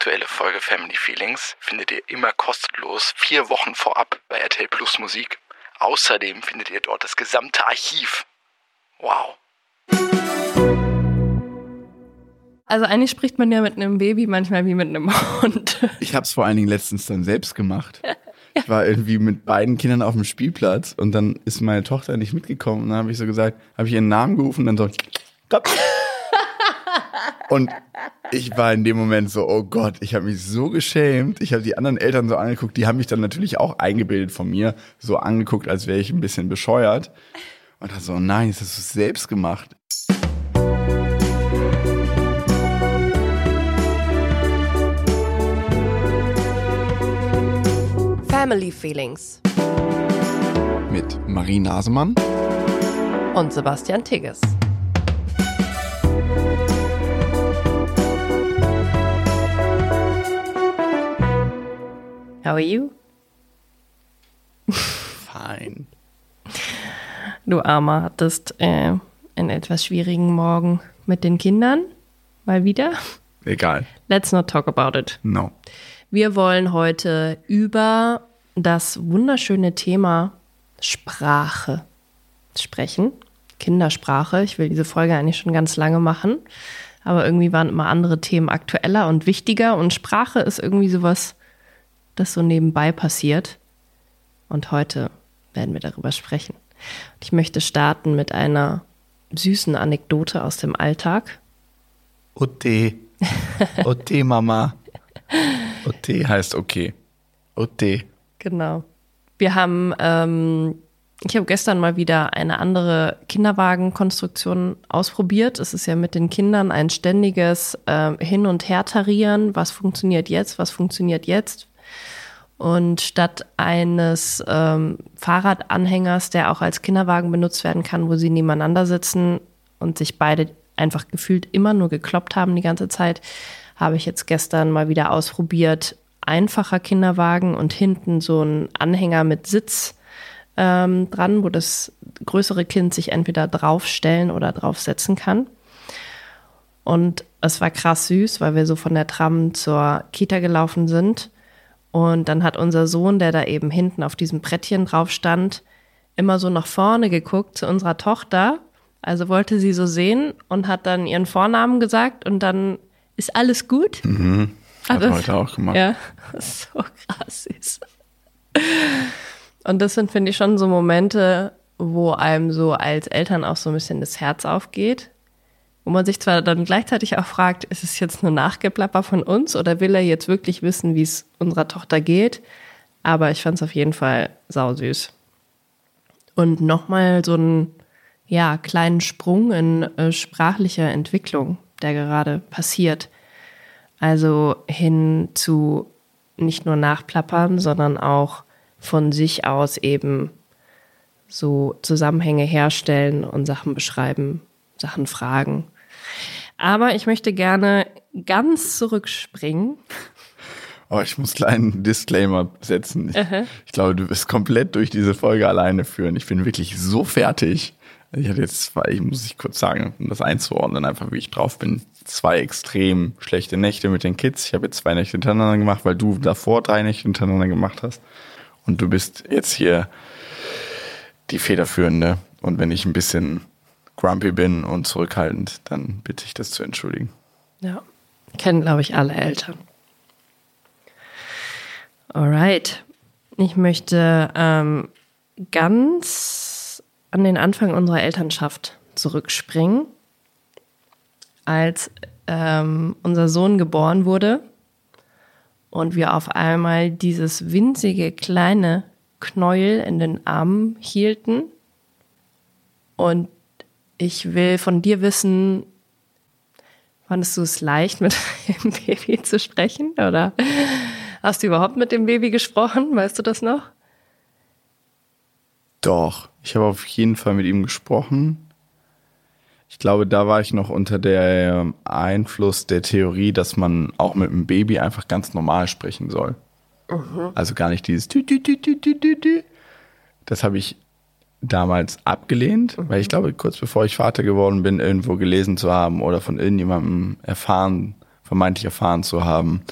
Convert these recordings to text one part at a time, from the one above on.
aktuelle Folge Family Feelings findet ihr immer kostenlos vier Wochen vorab bei RTL Plus Musik. Außerdem findet ihr dort das gesamte Archiv. Wow. Also eigentlich spricht man ja mit einem Baby manchmal wie mit einem Hund. Ich habe es vor allen Dingen letztens dann selbst gemacht. Ich war irgendwie mit beiden Kindern auf dem Spielplatz und dann ist meine Tochter nicht mitgekommen und dann habe ich so gesagt, habe ich ihren Namen gerufen und dann so. Und ich war in dem Moment so, oh Gott, ich habe mich so geschämt. Ich habe die anderen Eltern so angeguckt, die haben mich dann natürlich auch eingebildet von mir, so angeguckt, als wäre ich ein bisschen bescheuert. Und dann so, nein, das hast du selbst gemacht. Family Feelings Mit Marie Nasemann. und Sebastian Tigges. How are you? Fein. Du Armer hattest äh, einen etwas schwierigen Morgen mit den Kindern. Mal wieder. Egal. Let's not talk about it. No. Wir wollen heute über das wunderschöne Thema Sprache sprechen. Kindersprache. Ich will diese Folge eigentlich schon ganz lange machen. Aber irgendwie waren immer andere Themen aktueller und wichtiger. Und Sprache ist irgendwie sowas, das so nebenbei passiert. Und heute werden wir darüber sprechen. Ich möchte starten mit einer süßen Anekdote aus dem Alltag. Ote. Ote, Mama. Ote heißt okay. Ote. Genau. Wir haben, ähm, ich habe gestern mal wieder eine andere Kinderwagenkonstruktion ausprobiert. Es ist ja mit den Kindern ein ständiges ähm, Hin- und Her-Tarieren. Was funktioniert jetzt? Was funktioniert jetzt? Und statt eines ähm, Fahrradanhängers, der auch als Kinderwagen benutzt werden kann, wo sie nebeneinander sitzen und sich beide einfach gefühlt immer nur gekloppt haben die ganze Zeit, habe ich jetzt gestern mal wieder ausprobiert. Einfacher Kinderwagen und hinten so ein Anhänger mit Sitz ähm, dran, wo das größere Kind sich entweder draufstellen oder draufsetzen kann. Und es war krass süß, weil wir so von der Tram zur Kita gelaufen sind. Und dann hat unser Sohn, der da eben hinten auf diesem Brettchen drauf stand, immer so nach vorne geguckt zu unserer Tochter. Also wollte sie so sehen und hat dann ihren Vornamen gesagt und dann ist alles gut. Mhm. Hat das- heute auch gemacht. Ja, so krass ist. Und das sind, finde ich, schon so Momente, wo einem so als Eltern auch so ein bisschen das Herz aufgeht. Wo man sich zwar dann gleichzeitig auch fragt, ist es jetzt nur Nachgeplapper von uns oder will er jetzt wirklich wissen, wie es unserer Tochter geht? Aber ich fand es auf jeden Fall sausüß. Und nochmal so einen ja, kleinen Sprung in äh, sprachlicher Entwicklung, der gerade passiert. Also hin zu nicht nur nachplappern, sondern auch von sich aus eben so Zusammenhänge herstellen und Sachen beschreiben, Sachen fragen. Aber ich möchte gerne ganz zurückspringen. Oh, ich muss kleinen Disclaimer setzen. Ich, ich glaube, du wirst komplett durch diese Folge alleine führen. Ich bin wirklich so fertig. Ich hatte jetzt zwei, ich muss ich kurz sagen, um das einzuordnen, einfach wie ich drauf bin, zwei extrem schlechte Nächte mit den Kids. Ich habe jetzt zwei Nächte hintereinander gemacht, weil du davor drei Nächte hintereinander gemacht hast. Und du bist jetzt hier die Federführende. Und wenn ich ein bisschen grumpy bin und zurückhaltend, dann bitte ich das zu entschuldigen. Ja, kennen, glaube ich, alle Eltern. Alright. Ich möchte ähm, ganz an den Anfang unserer Elternschaft zurückspringen, als ähm, unser Sohn geboren wurde und wir auf einmal dieses winzige kleine Knäuel in den Armen hielten. Und ich will von dir wissen, Fandest du es leicht, mit dem Baby zu sprechen? Oder hast du überhaupt mit dem Baby gesprochen? Weißt du das noch? Doch, ich habe auf jeden Fall mit ihm gesprochen. Ich glaube, da war ich noch unter der Einfluss der Theorie, dass man auch mit einem Baby einfach ganz normal sprechen soll. Also gar nicht dieses Tü, tü, tü, tü, tü, tü, tü. Das habe ich damals abgelehnt, weil ich glaube, kurz bevor ich Vater geworden bin, irgendwo gelesen zu haben oder von irgendjemandem erfahren, vermeintlich erfahren zu haben,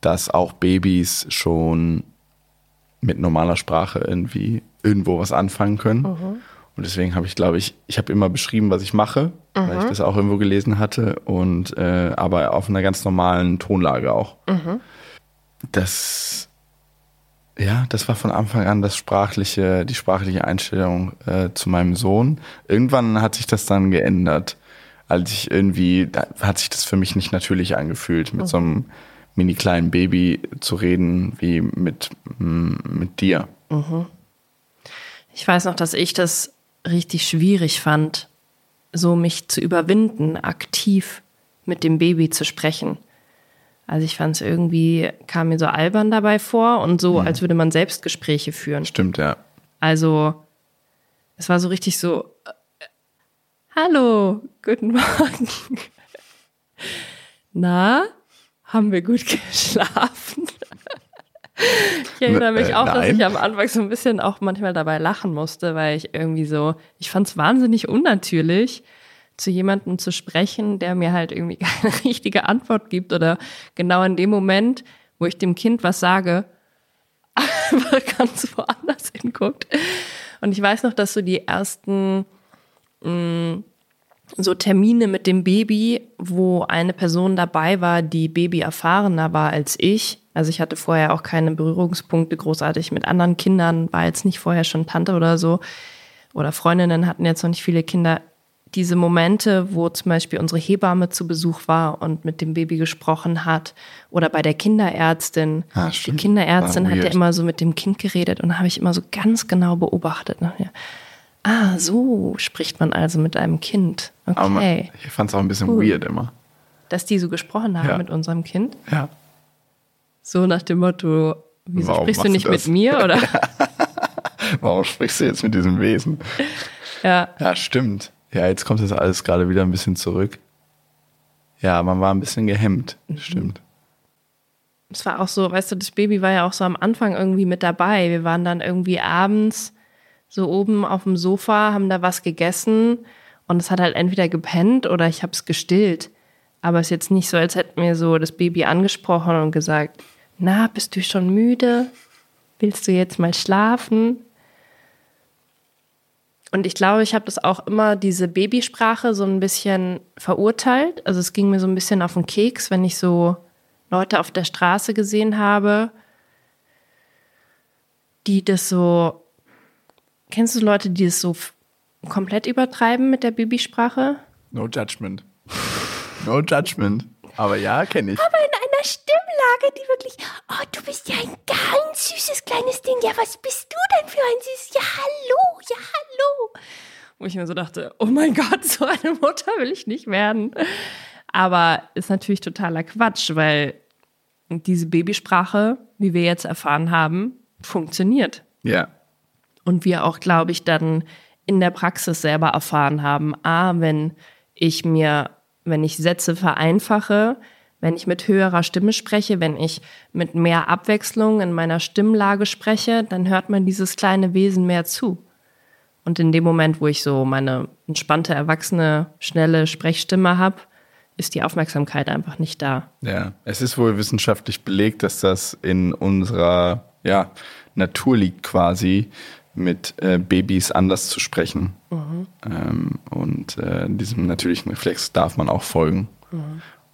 dass auch Babys schon mit normaler Sprache irgendwie irgendwo was anfangen können. Und deswegen habe ich, glaube ich, ich habe immer beschrieben, was ich mache, weil ich das auch irgendwo gelesen hatte und äh, aber auf einer ganz normalen Tonlage auch. Das ja, das war von Anfang an das sprachliche, die sprachliche Einstellung äh, zu meinem Sohn. Irgendwann hat sich das dann geändert, als ich irgendwie, da hat sich das für mich nicht natürlich angefühlt, mit so einem mini kleinen Baby zu reden wie mit mm, mit dir. Ich weiß noch, dass ich das richtig schwierig fand, so mich zu überwinden, aktiv mit dem Baby zu sprechen. Also ich fand es irgendwie, kam mir so albern dabei vor und so, als würde man Selbstgespräche führen. Stimmt, ja. Also es war so richtig so, äh, hallo, guten Morgen. Na, haben wir gut geschlafen? Ich erinnere mich Äh, auch, dass nein. ich am Anfang so ein bisschen auch manchmal dabei lachen musste, weil ich irgendwie so, ich fand es wahnsinnig unnatürlich, zu jemandem zu sprechen, der mir halt irgendwie keine richtige Antwort gibt oder genau in dem Moment, wo ich dem Kind was sage, einfach ganz woanders hinguckt. Und ich weiß noch, dass so die ersten mh, so Termine mit dem Baby, wo eine Person dabei war, die Baby erfahrener war als ich. Also ich hatte vorher auch keine Berührungspunkte großartig mit anderen Kindern, war jetzt nicht vorher schon Tante oder so. Oder Freundinnen hatten jetzt noch nicht viele Kinder. Diese Momente, wo zum Beispiel unsere Hebamme zu Besuch war und mit dem Baby gesprochen hat. Oder bei der Kinderärztin. Ah, die. Kinderärztin hat ja immer so mit dem Kind geredet und habe ich immer so ganz genau beobachtet. Ne? Ah, so spricht man also mit einem Kind. Aber Okay. ich fand es auch ein bisschen Cool. weird immer. Dass die so gesprochen haben Ja. mit unserem Kind. Ja. So nach dem Motto, wieso Warum sprichst du nicht du mit mir? Oder? Warum sprichst du jetzt mit diesem Wesen? ja. Ja, stimmt. Ja, jetzt kommt das alles gerade wieder ein bisschen zurück. Ja, man war ein bisschen gehemmt. Stimmt. Es war auch so, weißt du, das Baby war ja auch so am Anfang irgendwie mit dabei. Wir waren dann irgendwie abends so oben auf dem Sofa, haben da was gegessen und es hat halt entweder gepennt oder ich habe es gestillt. Aber es ist jetzt nicht so, als hätten wir so das Baby angesprochen und gesagt, na, bist du schon müde? Willst du jetzt mal schlafen? Und ich glaube, ich habe das auch immer, diese Babysprache so ein bisschen verurteilt. Also es ging mir so ein bisschen auf den Keks, wenn ich so Leute auf der Straße gesehen habe, die das so. Kennst du Leute, die das so komplett übertreiben mit der Babysprache? No judgment. No judgment. Aber ja, kenne ich. in Stimmlage, die wirklich, oh, du bist ja ein ganz süßes kleines Ding. Ja, was bist du denn für ein süßes? Ja, hallo, ja, hallo. Wo ich mir so dachte, oh mein Gott, so eine Mutter will ich nicht werden. Aber ist natürlich totaler Quatsch, weil diese Babysprache, wie wir jetzt erfahren haben, funktioniert. Ja. Und wir auch, glaube ich, dann in der Praxis selber erfahren haben, a, wenn ich mir, wenn ich Sätze vereinfache, wenn ich mit höherer Stimme spreche, wenn ich mit mehr Abwechslung in meiner Stimmlage spreche, dann hört man dieses kleine Wesen mehr zu. Und in dem Moment, wo ich so meine entspannte, erwachsene, schnelle Sprechstimme habe, ist die Aufmerksamkeit einfach nicht da. Ja, es ist wohl wissenschaftlich belegt, dass das in unserer ja, Natur liegt quasi, mit äh, Babys anders zu sprechen. Ähm, und äh, diesem natürlichen Reflex darf man auch folgen.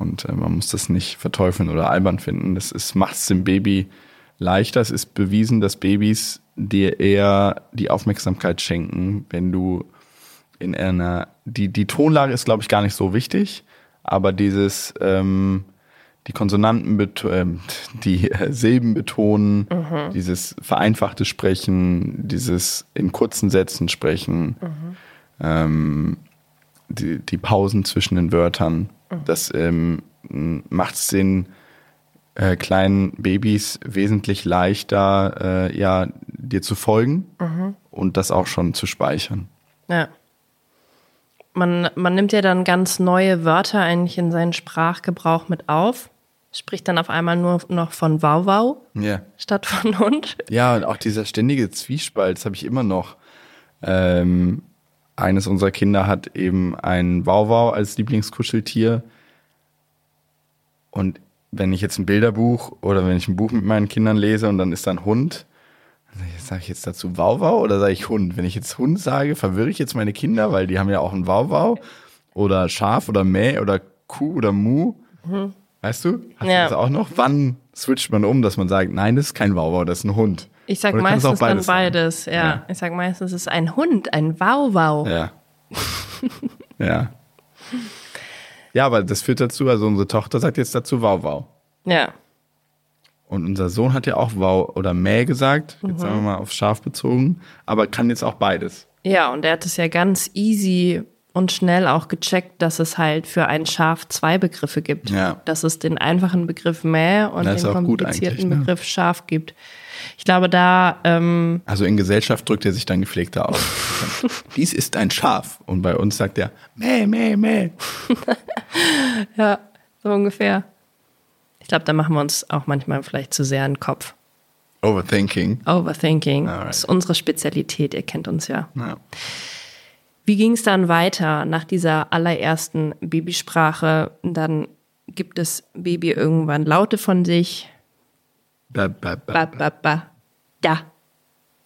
Und äh, man muss das nicht verteufeln oder albern finden. Das macht es dem Baby leichter. Es ist bewiesen, dass Babys dir eher die Aufmerksamkeit schenken, wenn du in einer, die, die Tonlage ist, glaube ich, gar nicht so wichtig, aber dieses, ähm, die Konsonanten, ähm, die äh, Silben betonen, dieses vereinfachte Sprechen, dieses in kurzen Sätzen sprechen, ähm, die, die Pausen zwischen den Wörtern, das ähm, macht es den äh, kleinen Babys wesentlich leichter, äh, ja, dir zu folgen und das auch schon zu speichern. Ja. Man, man nimmt ja dann ganz neue Wörter eigentlich in seinen Sprachgebrauch mit auf, spricht dann auf einmal nur noch von Wauwau Ja. statt von Hund. Ja, und auch dieser ständige Zwiespalt, das habe ich immer noch. Ähm, eines unserer Kinder hat eben ein Wauwau als Lieblingskuscheltier. Und wenn ich jetzt ein Bilderbuch oder wenn ich ein Buch mit meinen Kindern lese und dann ist da ein Hund, sage ich jetzt dazu Wauwau oder sage ich Hund? Wenn ich jetzt Hund sage, verwirre ich jetzt meine Kinder, weil die haben ja auch ein Wauwau oder Schaf oder Mäh oder Kuh oder Mu. Weißt du? Hast Ja. du das auch noch? Wann switcht man um, dass man sagt, nein, das ist kein Wauwau, das ist ein Hund? Ich sag Oder meistens dann beides sein? beides, ja. Ja. Ich sag meistens, es ist ein Hund, ein Wauwau. Ja. ja. Ja, aber das führt dazu, also unsere Tochter sagt jetzt dazu Wauwau. Ja. Und unser Sohn hat ja auch Wow oder Mäh gesagt, jetzt sagen wir mal auf Schaf bezogen, aber kann jetzt auch beides. Ja, und er hat es ja ganz easy und schnell auch gecheckt, dass es halt für ein Schaf zwei Begriffe gibt. Ja. Dass es den einfachen Begriff Mäh und den komplizierten ne? Begriff Schaf gibt. Ich glaube, da, ähm, Also in Gesellschaft drückt er sich dann gepflegter aus. Dies ist ein Schaf. Und bei uns sagt er Mäh, Mäh, Mäh. ja, so ungefähr. Ich glaube, da machen wir uns auch manchmal vielleicht zu sehr einen Kopf. Overthinking. Overthinking Alright. ist unsere Spezialität, ihr kennt uns ja. Ja. Wie ging es dann weiter nach dieser allerersten Babysprache? Dann gibt das Baby irgendwann Laute von sich. Ba, ba, ba, Ba, ba. Da.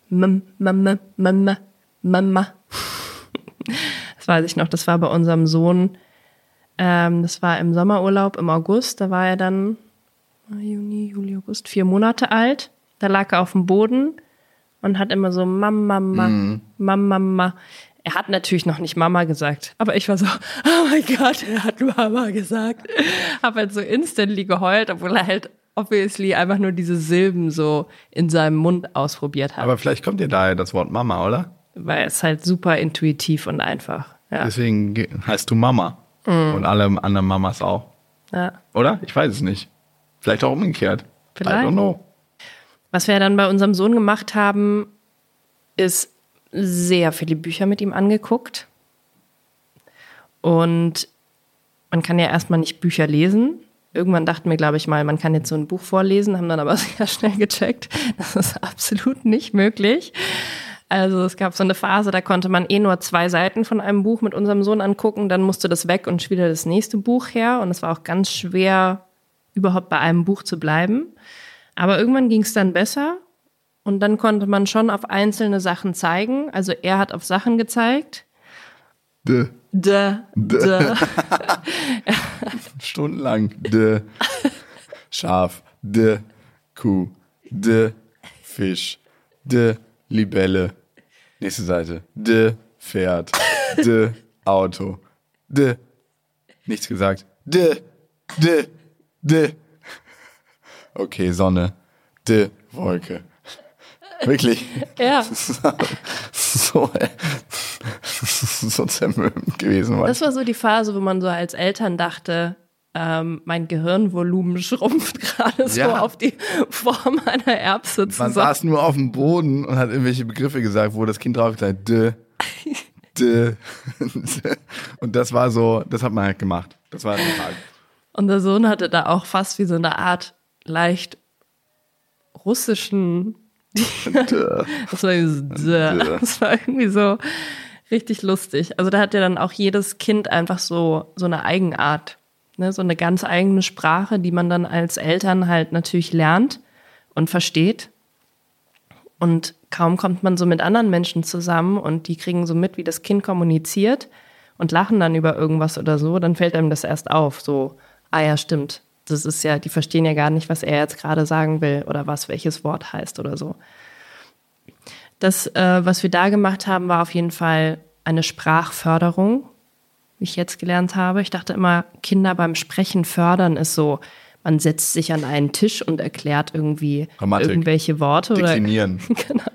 Mama, Mama, Mama, Mama. Das weiß ich noch, das war bei unserem Sohn. Ähm, das war im Sommerurlaub im August. Da war er dann Juni, Juli, August, vier Monate alt. Da lag er auf dem Boden und hat immer so Mama, Mama, Mama, Mama. Er hat natürlich noch nicht Mama gesagt, aber ich war so, oh mein Gott, er hat Mama gesagt. Hab halt so instantly geheult, obwohl er halt obviously einfach nur diese Silben so in seinem Mund ausprobiert hat. Aber vielleicht kommt dir daher das Wort Mama, oder? weil es halt super intuitiv und einfach. Ja, Deswegen ge- heißt du Mama. Und alle anderen Mamas auch. ja. Oder? Ich weiß es nicht. Vielleicht auch umgekehrt. Vielleicht. I don't know. Was wir dann bei unserem Sohn gemacht haben, ist sehr viele Bücher mit ihm angeguckt. Und man kann ja erstmal nicht Bücher lesen. Irgendwann dachten wir, glaube ich mal, man kann jetzt so ein Buch vorlesen, haben dann aber sehr schnell gecheckt, das ist absolut nicht möglich. Also es gab so eine Phase, da konnte man eh nur zwei Seiten von einem Buch mit unserem Sohn angucken, dann musste das weg und wieder das nächste Buch her. Und es war auch ganz schwer, überhaupt bei einem Buch zu bleiben. Aber irgendwann ging es dann besser und dann konnte man schon auf einzelne Sachen zeigen. Also er hat auf Sachen gezeigt. De. Da. Stundenlang. De. Schaf. De. Kuh. De. Fisch. De. Libelle. Nächste Seite. De. Pferd. De. Auto. De. Nichts gesagt. De. De. De. Okay, Sonne. De. Wolke. Wirklich. Ja, so, äh, so zermürbend gewesen. das war so die Phase, wo man so als Eltern dachte, ähm, mein Gehirnvolumen schrumpft gerade so Ja. auf die Form einer Erbse Man zusammen. saß nur auf dem Boden und hat irgendwelche Begriffe gesagt, wo das Kind drauf gesagt hat, de, de. Und das war so, das hat man halt gemacht. Das war der Tag. Unser Sohn hatte da auch fast wie so eine Art leicht russischen. das, war so, das war irgendwie so richtig lustig. Also da hat ja dann auch jedes Kind einfach so, so eine Eigenart. Ne? So eine ganz eigene Sprache, die man dann als Eltern halt natürlich lernt und versteht. Und kaum kommt man so mit anderen Menschen zusammen und die kriegen so mit, wie das Kind kommuniziert und lachen dann über irgendwas oder so, dann fällt einem das erst auf. So, ah ja, stimmt. Das ist ja, die verstehen ja gar nicht, was er jetzt gerade sagen will oder was welches Wort heißt oder so. Das, äh, was wir da gemacht haben, war auf jeden Fall eine Sprachförderung, wie ich jetzt gelernt habe. Ich dachte immer, Kinder beim Sprechen fördern ist so, man setzt sich an einen Tisch und erklärt irgendwie Grammatik. irgendwelche Worte oder Deklinieren. genau.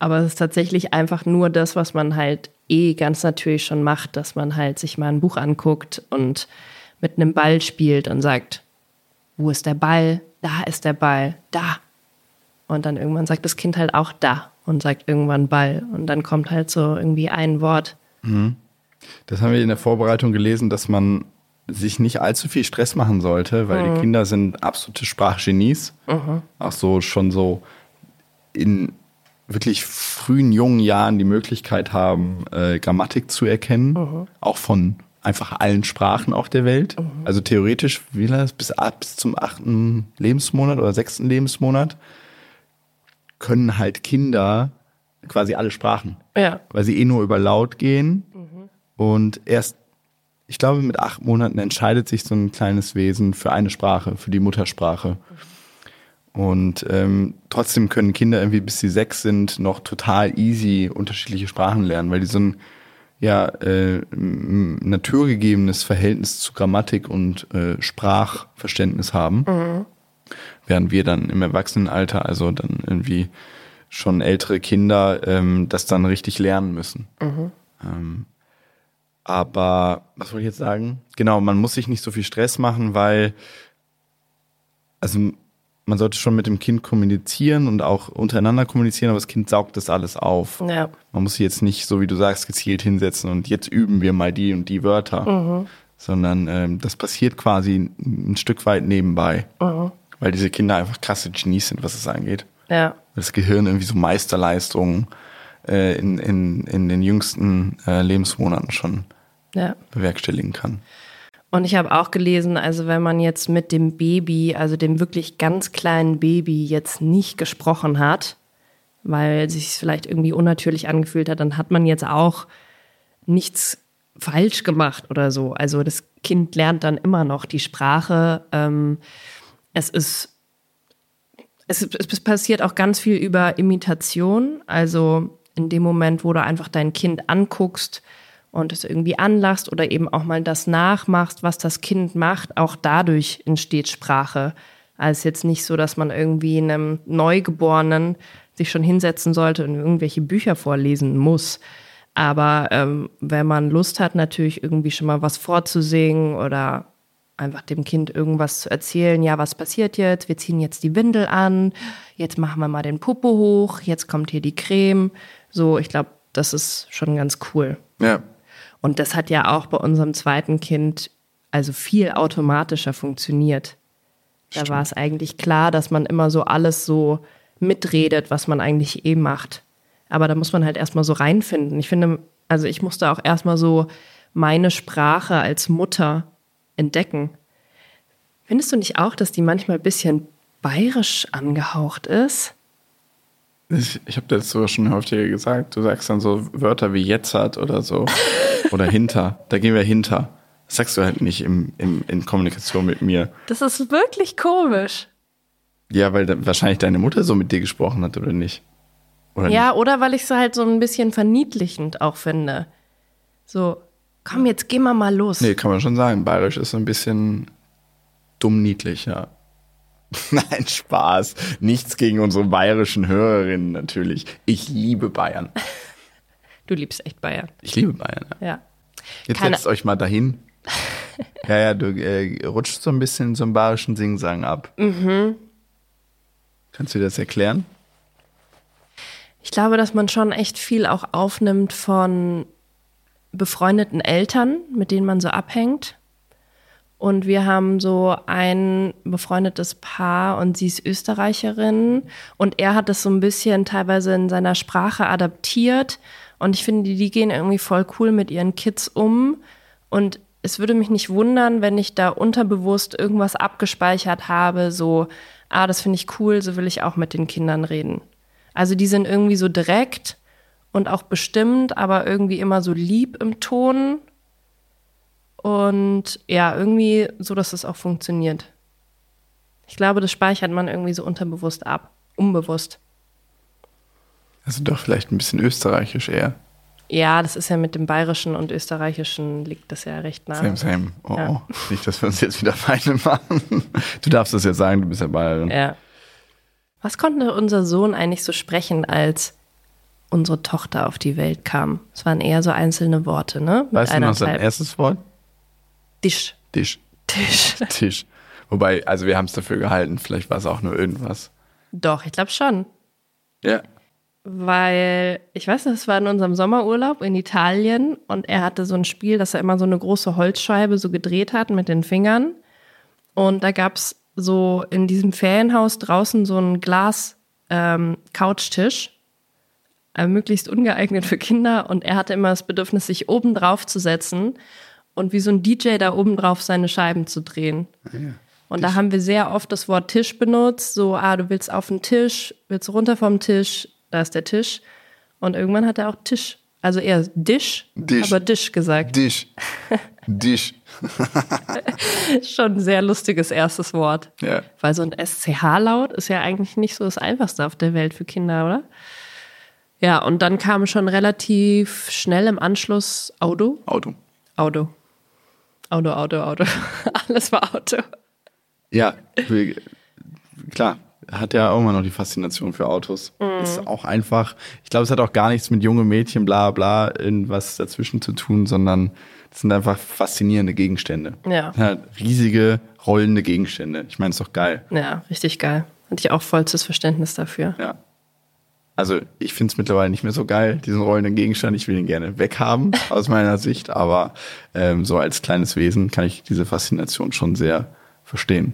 Aber es ist tatsächlich einfach nur das, was man halt eh ganz natürlich schon macht, dass man halt sich mal ein Buch anguckt und mit einem Ball spielt und sagt, wo ist der Ball? Da ist der Ball, da. Und dann irgendwann sagt das Kind halt auch da und sagt irgendwann Ball. Und dann kommt halt so irgendwie ein Wort. Das haben wir in der Vorbereitung gelesen, dass man sich nicht allzu viel Stress machen sollte, weil die Kinder sind absolute Sprachgenies. Auch so schon so in wirklich frühen jungen Jahren die Möglichkeit haben, äh, Grammatik zu erkennen, auch von einfach allen Sprachen auf der Welt. Also theoretisch, wie das bis bis zum achten Lebensmonat oder sechsten Lebensmonat können halt Kinder quasi alle Sprachen, Ja. weil sie eh nur über laut gehen und erst, ich glaube, mit acht Monaten entscheidet sich so ein kleines Wesen für eine Sprache, für die Muttersprache. Und ähm, trotzdem können Kinder irgendwie, bis sie sechs sind, noch total easy unterschiedliche Sprachen lernen, weil die so ein ja, äh, naturgegebenes Verhältnis zu Grammatik und äh, Sprachverständnis haben. Während wir dann im Erwachsenenalter, also dann irgendwie schon ältere Kinder, ähm, das dann richtig lernen müssen. Ähm, aber was wollte ich jetzt sagen? Genau, man muss sich nicht so viel Stress machen, weil also man sollte schon mit dem Kind kommunizieren und auch untereinander kommunizieren, aber das Kind saugt das alles auf. Ja. Man muss sich jetzt nicht, so wie du sagst, gezielt hinsetzen und jetzt üben wir mal die und die Wörter, sondern ähm, das passiert quasi ein, ein Stück weit nebenbei, weil diese Kinder einfach krasse Genies sind, was es angeht. Ja. Das Gehirn irgendwie so Meisterleistungen äh, in, in, in den jüngsten äh, Lebensmonaten schon Ja. bewerkstelligen kann. Und ich habe auch gelesen, also wenn man jetzt mit dem Baby, also dem wirklich ganz kleinen Baby jetzt nicht gesprochen hat, weil sich es vielleicht irgendwie unnatürlich angefühlt hat, dann hat man jetzt auch nichts falsch gemacht oder so. Also das Kind lernt dann immer noch die Sprache. Ähm, es ist es, es passiert auch ganz viel über Imitation. Also in dem Moment, wo du einfach dein Kind anguckst und es irgendwie anlachst oder eben auch mal das nachmachst, was das Kind macht, auch dadurch entsteht Sprache. Also jetzt nicht so, dass man irgendwie einem Neugeborenen sich schon hinsetzen sollte und irgendwelche Bücher vorlesen muss. Aber ähm, wenn man Lust hat, natürlich irgendwie schon mal was vorzusingen oder einfach dem Kind irgendwas zu erzählen, ja, was passiert jetzt? Wir ziehen jetzt die Windel an, jetzt machen wir mal den Popo hoch, jetzt kommt hier die Creme. So, ich glaube, das ist schon ganz cool. Ja. Und das hat ja auch bei unserem zweiten Kind also viel automatischer funktioniert. Da war es eigentlich klar, dass man immer so alles so mitredet, was man eigentlich eh macht. Aber da muss man halt erstmal so reinfinden. Ich finde, also ich musste auch erstmal so meine Sprache als Mutter entdecken. Findest du nicht auch, dass die manchmal ein bisschen bayerisch angehaucht ist? Ich, ich habe das sogar schon häufiger gesagt. Du sagst dann so Wörter wie jetzt hat oder so. oder hinter. Da gehen wir hinter. Das sagst du halt nicht im, im, in Kommunikation mit mir. Das ist wirklich komisch. Ja, weil da, wahrscheinlich deine Mutter so mit dir gesprochen hat, oder nicht? Oder Ja, oder weil ich es halt so ein bisschen verniedlichend auch finde. So, komm, jetzt gehen wir mal los. Nee, kann man schon sagen. Bayerisch ist so ein bisschen dumm niedlich, ja. Nein, Spaß. Nichts gegen unsere bayerischen Hörerinnen natürlich. Ich liebe Bayern. Du liebst echt Bayern. Ich liebe Bayern. Ja. Ja. Jetzt Keine- setzt euch mal dahin. ja, ja, du äh, rutscht so ein bisschen einen bayerischen Singsang ab. Mhm. Kannst du dir das erklären? Ich glaube, dass man schon echt viel auch aufnimmt von befreundeten Eltern, mit denen man so abhängt. Und wir haben so ein befreundetes Paar und sie ist Österreicherin und er hat das so ein bisschen teilweise in seiner Sprache adaptiert. Und ich finde, die, gehen irgendwie voll cool mit ihren Kids um. Und es würde mich nicht wundern, wenn ich da unterbewusst irgendwas abgespeichert habe, so, ah, das finde ich cool, so will ich auch mit den Kindern reden. Also die sind irgendwie so direkt und auch bestimmt, aber irgendwie immer so lieb im Ton. Und ja, irgendwie so, dass es auch funktioniert. Ich glaube, das speichert man irgendwie so unterbewusst ab, unbewusst. Also doch vielleicht ein bisschen österreichisch eher. Ja, das ist ja mit dem Bayerischen und Österreichischen liegt das ja recht nah. Same, same. Oh, Ja. oh. Nicht, dass wir uns jetzt wieder Feinde machen. Du darfst das jetzt sagen, du bist ja Bayerin. Ja. Was konnte unser Sohn eigentlich so sprechen, als unsere Tochter auf die Welt kam? Es waren eher so einzelne Worte, ne? Mit Weißt du noch sein erstes Wort? Tisch. Tisch. Tisch. Tisch. Wobei, also wir haben es dafür gehalten, vielleicht war es auch nur irgendwas. Doch, ich glaube schon. Ja. Weil, ich weiß nicht, es war in unserem Sommerurlaub in Italien und er hatte so ein Spiel, dass er immer so eine große Holzscheibe so gedreht hat mit den Fingern. Und da gab es so in diesem Ferienhaus draußen so einen Glas-Couchtisch, äh, möglichst ungeeignet für Kinder. Und er hatte immer das Bedürfnis, sich oben drauf zu setzen und wie so ein DJ da oben drauf seine Scheiben zu drehen. Und da haben wir sehr oft das Wort Tisch benutzt, so, ah, du willst auf den Tisch, willst runter vom Tisch, da ist der Tisch. Und irgendwann hat er auch Tisch, also eher Dish, Dish. aber Dish gesagt. Dich. Dich. Schon ein sehr lustiges erstes Wort. Ja. Weil so ein SCH-Laut ist ja eigentlich nicht so das Einfachste auf der Welt für Kinder, oder? Ja, und dann kam schon relativ schnell im Anschluss Auto. Auto. Auto. Auto, Auto, Auto. Alles war Auto. Ja, klar. Hat ja auch immer noch die Faszination für Autos. Ist auch einfach, ich glaube, es hat auch gar nichts mit junge Mädchen, bla bla, irgendwas dazwischen zu tun, sondern es sind einfach faszinierende Gegenstände. Ja. riesige, rollende Gegenstände. Ich meine, ist doch geil. Ja, richtig geil. Hatte ich auch vollstes Verständnis dafür. Ja. Also ich finde es mittlerweile nicht mehr so geil, diesen rollenden Gegenstand. Ich will ihn gerne weghaben, aus meiner Sicht. Aber ähm, so als kleines Wesen kann ich diese Faszination schon sehr verstehen.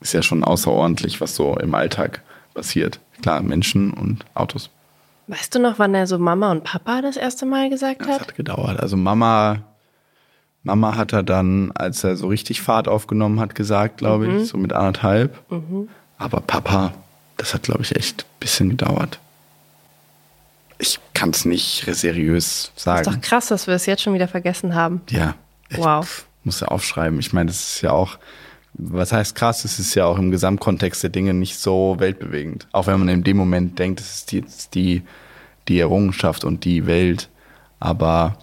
Ist ja schon außerordentlich, was so im Alltag passiert. Klar, Menschen und Autos. Weißt du noch, wann er so Mama und Papa das erste Mal gesagt Das hat? hat gedauert. Also Mama, Mama hat er dann, als er so richtig Fahrt aufgenommen hat, gesagt, glaube ich, so mit anderthalb. Aber Papa, das hat, glaube ich, echt ein bisschen gedauert. Ich kann es nicht seriös Ist sagen. doch krass, dass wir es jetzt schon wieder vergessen haben. Ja. Ich Wow. muss ja aufschreiben. Ich meine, das ist ja auch, was heißt krass, es ist ja auch im Gesamtkontext der Dinge nicht so weltbewegend. Auch wenn man in dem Moment denkt, es ist jetzt die, die Errungenschaft und die Welt. Aber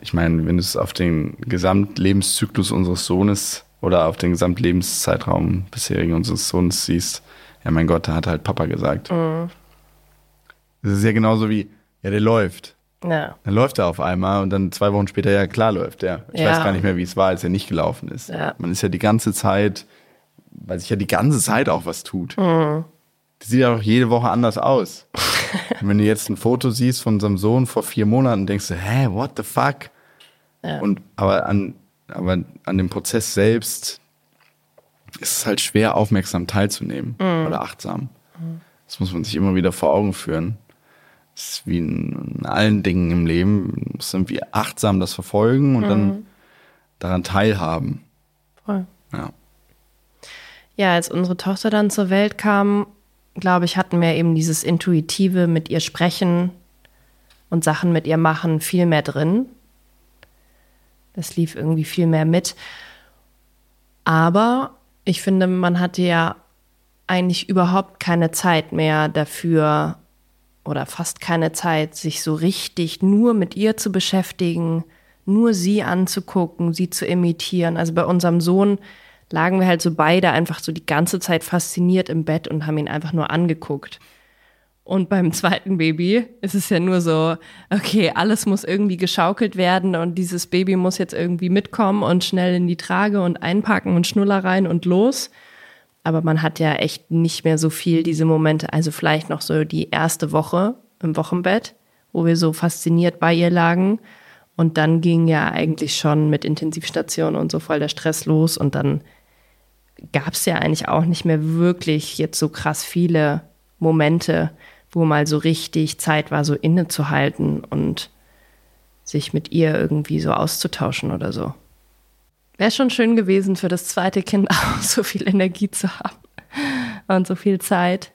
ich meine, wenn du es auf den Gesamtlebenszyklus unseres Sohnes oder auf den Gesamtlebenszeitraum bisherigen unseres Sohnes siehst, ja mein Gott, da hat halt Papa gesagt. Das ist ja genauso wie, ja, der läuft. Ja. Dann läuft er auf einmal und dann zwei Wochen später, ja klar läuft er. Ich Ja. weiß gar nicht mehr, wie es war, als er nicht gelaufen ist. Ja. Man ist ja die ganze Zeit, weil sich ja die ganze Zeit auch was tut. Mhm. Das sieht ja auch jede Woche anders aus. wenn du jetzt ein Foto siehst von unserem Sohn vor vier Monaten, denkst du, hä, what the fuck? Ja. Und aber an, aber an dem Prozess selbst ist es halt schwer, aufmerksam teilzunehmen Mhm. oder achtsam. Das muss man sich immer wieder vor Augen führen. Das ist wie in, allen Dingen im Leben. Muss irgendwie achtsam das verfolgen und Mhm. dann daran teilhaben. Voll. Ja. Ja, als unsere Tochter dann zur Welt kam, glaube ich, hatten wir eben dieses Intuitive mit ihr sprechen und Sachen mit ihr machen viel mehr drin. Das lief irgendwie viel mehr mit. Aber ich finde, man hatte ja eigentlich überhaupt keine Zeit mehr dafür oder fast keine Zeit, sich so richtig nur mit ihr zu beschäftigen, nur sie anzugucken, sie zu imitieren. Also bei unserem Sohn lagen wir halt so beide einfach so die ganze Zeit fasziniert im Bett und haben ihn einfach nur angeguckt. Und beim zweiten Baby ist es ja nur so, okay, alles muss irgendwie geschaukelt werden und dieses Baby muss jetzt irgendwie mitkommen und schnell in die Trage und einpacken und Schnuller rein und los. Aber man hat ja echt nicht mehr so viel diese Momente. Also vielleicht noch so die erste Woche im Wochenbett, wo wir so fasziniert bei ihr lagen. Und dann ging ja eigentlich schon mit Intensivstation und so voll der Stress los. Und dann gab es ja eigentlich auch nicht mehr wirklich jetzt so krass viele Momente, wo mal so richtig Zeit war, so innezuhalten und sich mit ihr irgendwie so auszutauschen oder so. Wäre schon schön gewesen für das zweite Kind auch so viel Energie zu haben und so viel Zeit.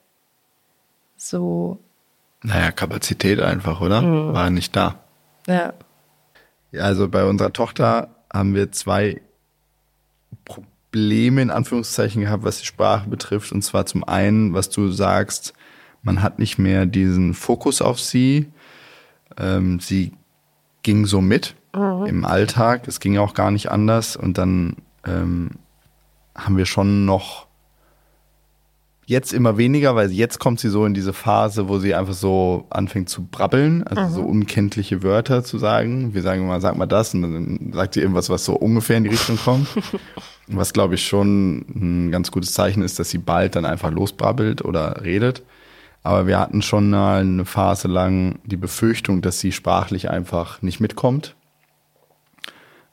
So, Naja, Kapazität einfach, oder? Mhm. War nicht da. ja. Ja, also bei unserer Tochter haben wir zwei Probleme in Anführungszeichen gehabt, was die Sprache betrifft. Und zwar zum einen, was du sagst, man hat nicht mehr diesen Fokus auf sie. Ähm, sie ging so mit im Alltag. Es ging auch gar nicht anders. Und dann ähm, haben wir schon noch jetzt immer weniger, weil jetzt kommt sie so in diese Phase, wo sie einfach so anfängt zu brabbeln, also so unkenntliche Wörter zu sagen. Wir sagen immer, sag mal das und dann sagt sie irgendwas, was so ungefähr in die Richtung kommt. was glaube ich schon ein ganz gutes Zeichen ist, dass sie bald dann einfach losbrabbelt oder redet. Aber wir hatten schon mal eine Phase lang die Befürchtung, dass sie sprachlich einfach nicht mitkommt,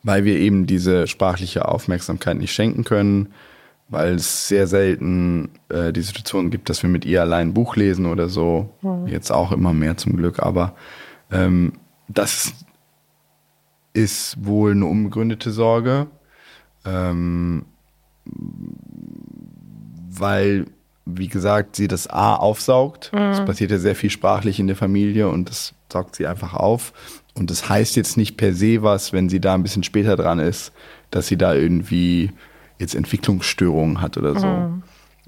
weil wir eben diese sprachliche Aufmerksamkeit nicht schenken können, weil es sehr selten äh, die Situation gibt, dass wir mit ihr allein ein Buch lesen oder so. Jetzt auch immer mehr zum Glück, aber ähm, das ist wohl eine unbegründete Sorge, ähm, weil, wie gesagt, sie das A aufsaugt. Es Mhm. passiert ja sehr viel sprachlich in der Familie und das saugt sie einfach auf. Und das heißt jetzt nicht per se was, wenn sie da ein bisschen später dran ist, dass sie da irgendwie jetzt Entwicklungsstörungen hat oder so. Mhm.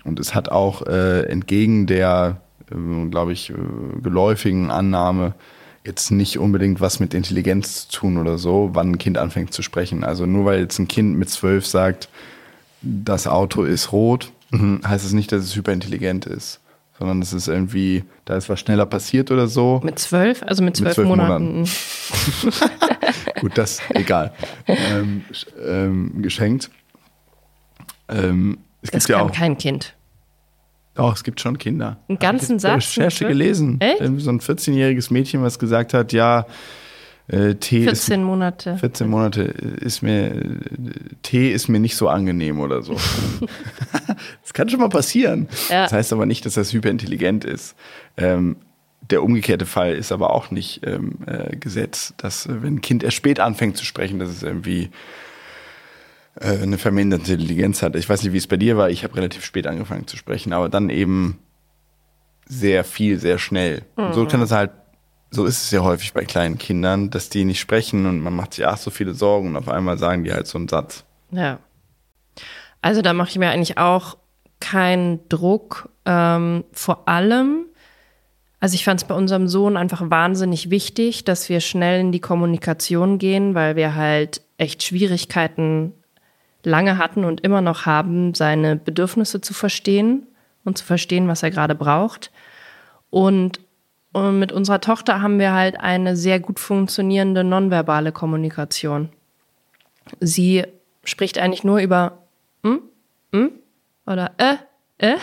Und es hat auch äh, entgegen der, äh, glaube ich, äh, geläufigen Annahme jetzt nicht unbedingt was mit Intelligenz zu tun oder so, wann ein Kind anfängt zu sprechen. Also nur weil jetzt ein Kind mit zwölf sagt, das Auto ist rot, heißt es nicht, dass es hyperintelligent ist, sondern es ist irgendwie, da ist was schneller passiert oder so. Mit zwölf, also mit zwölf, zwölf Monaten. Gut, das egal. ähm, ähm, geschenkt. Ähm, es Das gibt ja kann auch. kein Kind. Doch, es gibt schon Kinder. Einen ganzen ich jetzt bei Satz? Recherche mit gelesen. Echt? So ein 14-jähriges Mädchen, was gesagt hat, ja, äh, Tee 14 ist Monate. 14 Monate ist mir Tee ist mir nicht so angenehm oder so. das kann schon mal passieren. Ja. Das heißt aber nicht, dass das hyperintelligent ist. Ähm, der umgekehrte Fall ist aber auch nicht ähm, äh, Gesetz, dass äh, wenn ein Kind erst spät anfängt zu sprechen, dass es irgendwie äh, eine verminderte Intelligenz hat. Ich weiß nicht, wie es bei dir war. Ich habe relativ spät angefangen zu sprechen, aber dann eben sehr viel, sehr schnell. Und so kann es halt, so ist es ja häufig bei kleinen Kindern, dass die nicht sprechen und man macht sich ach so viele Sorgen und auf einmal sagen die halt so einen Satz. Ja. Also da mache ich mir eigentlich auch keinen Druck. Ähm, vor allem, also ich fand es bei unserem Sohn einfach wahnsinnig wichtig, dass wir schnell in die Kommunikation gehen, weil wir halt echt Schwierigkeiten lange hatten und immer noch haben, seine Bedürfnisse zu verstehen und zu verstehen, was er gerade braucht. Und, und mit unserer Tochter haben wir halt eine sehr gut funktionierende nonverbale Kommunikation. Sie spricht eigentlich nur über hm, hm oder äh, äh,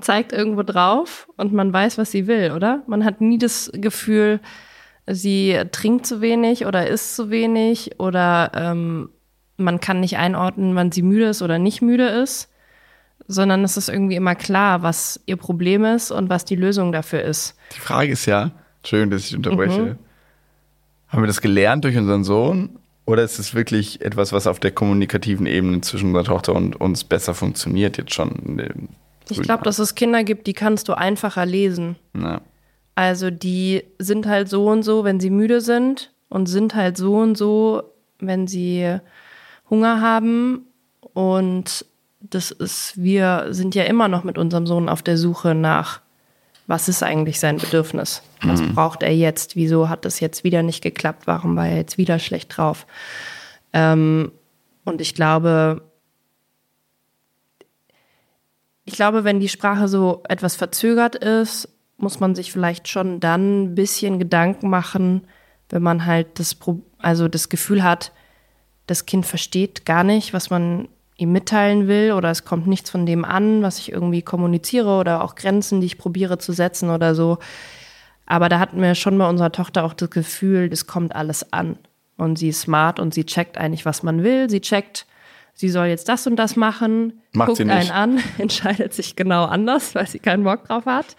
zeigt irgendwo drauf und man weiß, was sie will, oder? Man hat nie das Gefühl, sie trinkt zu wenig oder isst zu wenig oder ähm, man kann nicht einordnen, wann sie müde ist oder nicht müde ist, sondern es ist irgendwie immer klar, was ihr Problem ist und was die Lösung dafür ist. Die Frage ist ja, schön, dass ich unterbreche, haben wir das gelernt durch unseren Sohn oder ist es wirklich etwas, was auf der kommunikativen Ebene zwischen unserer Tochter und uns besser funktioniert jetzt schon? Ich glaube, dass es Kinder gibt, die kannst du einfacher lesen. Ja. Also die sind halt so und so, wenn sie müde sind und sind halt so und so, wenn sie Hunger haben. Und das ist, wir sind ja immer noch mit unserem Sohn auf der Suche nach, was ist eigentlich sein Bedürfnis? Was braucht er jetzt? Wieso hat das jetzt wieder nicht geklappt? Warum war er jetzt wieder schlecht drauf? Ähm, und ich glaube, ich glaube, wenn die Sprache so etwas verzögert ist, muss man sich vielleicht schon dann ein bisschen Gedanken machen, wenn man halt das, also das Gefühl hat, das Kind versteht gar nicht, was man ihm mitteilen will oder es kommt nichts von dem an, was ich irgendwie kommuniziere oder auch Grenzen, die ich probiere zu setzen oder so. Aber da hatten wir schon bei unserer Tochter auch das Gefühl, das kommt alles an. Und sie ist smart und sie checkt eigentlich, was man will. Sie checkt, sie soll jetzt das und das machen, Macht guckt einen an, entscheidet sich genau anders, weil sie keinen Bock drauf hat.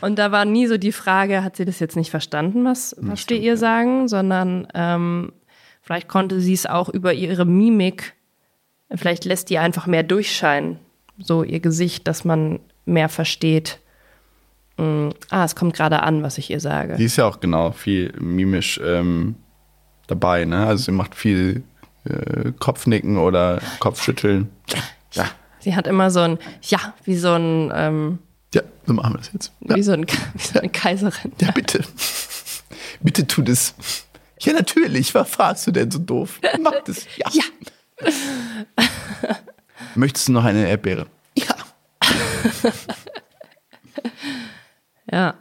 Und da war nie so die Frage, hat sie das jetzt nicht verstanden, was, was wir ihr sagen, sondern ähm, vielleicht konnte sie es auch über ihre Mimik, vielleicht lässt die einfach mehr durchscheinen, so ihr Gesicht, dass man mehr versteht. Mm, ah, es kommt gerade an, was ich ihr sage. Die ist ja auch genau viel mimisch ähm, dabei, ne? Also sie macht viel äh, Kopfnicken oder Kopfschütteln. Ja, Sie hat immer so ein, ja, wie so ein, ähm, ja, so machen wir das jetzt. Ja, wie, so ein wie so eine Kaiserin. ja bitte. bitte tu das. Ja, natürlich. Was fragst du denn so doof? Mach das. Ja. Ja. Möchtest du noch eine Erdbeere? Ja. Ja.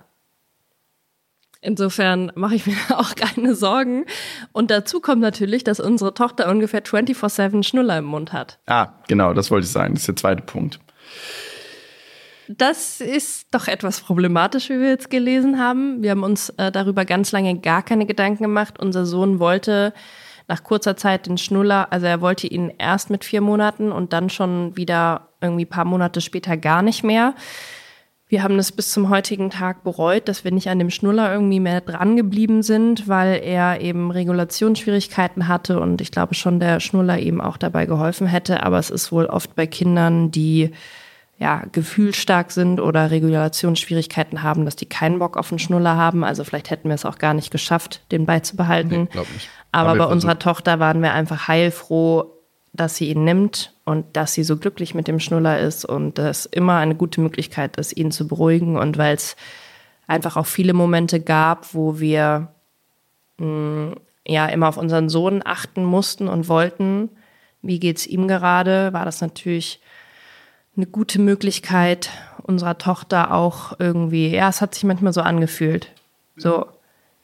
Insofern mache ich mir auch keine Sorgen. Und dazu kommt natürlich, dass unsere Tochter ungefähr 24-7 Schnuller im Mund hat. Ah, genau, das wollte ich sagen. Das ist der zweite Punkt. Das ist doch etwas problematisch, wie wir jetzt gelesen haben. Wir haben uns äh, darüber ganz lange gar keine Gedanken gemacht. Unser Sohn wollte nach kurzer Zeit den Schnuller, also er wollte ihn erst mit vier Monaten und dann schon wieder irgendwie paar Monate später gar nicht mehr. Wir haben das bis zum heutigen Tag bereut, dass wir nicht an dem Schnuller irgendwie mehr dran geblieben sind, weil er eben Regulationsschwierigkeiten hatte und ich glaube schon der Schnuller eben auch dabei geholfen hätte. Aber es ist wohl oft bei Kindern, die ja, gefühlsstark sind oder Regulationsschwierigkeiten haben, dass die keinen Bock auf einen Schnuller haben. Also vielleicht hätten wir es auch gar nicht geschafft, den beizubehalten. Nee, glaub nicht. Aber bei unserer versucht. Tochter waren wir einfach heilfroh, dass sie ihn nimmt und dass sie so glücklich mit dem Schnuller ist und dass immer eine gute Möglichkeit ist, ihn zu beruhigen und weil es einfach auch viele Momente gab, wo wir mh, ja immer auf unseren Sohn achten mussten und wollten, wie geht's ihm gerade, war das natürlich eine gute Möglichkeit unserer Tochter auch irgendwie, ja, es hat sich manchmal so angefühlt. So,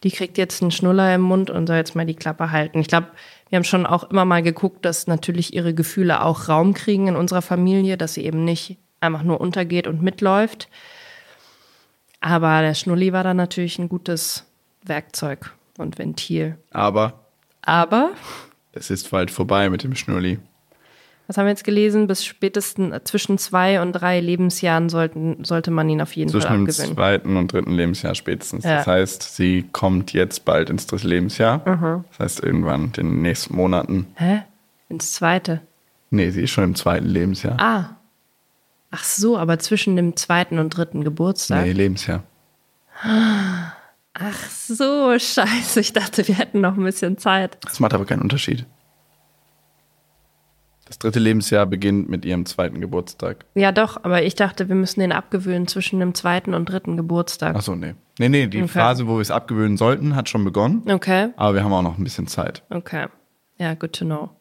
die kriegt jetzt einen Schnuller im Mund und soll jetzt mal die Klappe halten. Ich glaube, wir haben schon auch immer mal geguckt, dass natürlich ihre Gefühle auch Raum kriegen in unserer Familie, dass sie eben nicht einfach nur untergeht und mitläuft. Aber der Schnulli war dann natürlich ein gutes Werkzeug und Ventil. Aber Aber, es ist bald vorbei mit dem Schnulli. Was haben wir jetzt gelesen? Bis spätestens zwischen zwei und drei Lebensjahren sollten, sollte man ihn auf jeden Zwischen Fall dem abgewöhnen. zweiten und dritten Lebensjahr spätestens. Ja. Das heißt, sie kommt jetzt bald ins dritte Lebensjahr. Mhm. Das heißt, irgendwann in den nächsten Monaten. Hä? Ins zweite. Nee, sie ist schon im zweiten Lebensjahr. Ah. Ach so, aber zwischen dem zweiten und dritten Geburtstag. Nee, Lebensjahr. Ach so, scheiße. Ich dachte, wir hätten noch ein bisschen Zeit. Das macht aber keinen Unterschied. Das dritte Lebensjahr beginnt mit ihrem zweiten Geburtstag. Ja, doch, aber ich dachte, wir müssen den abgewöhnen zwischen dem zweiten und dritten Geburtstag. Achso, nee. Nee, nee, die Okay. Phase, wo wir es abgewöhnen sollten, hat schon begonnen. Okay, Aber wir haben auch noch ein bisschen Zeit. okay. Ja, good to know.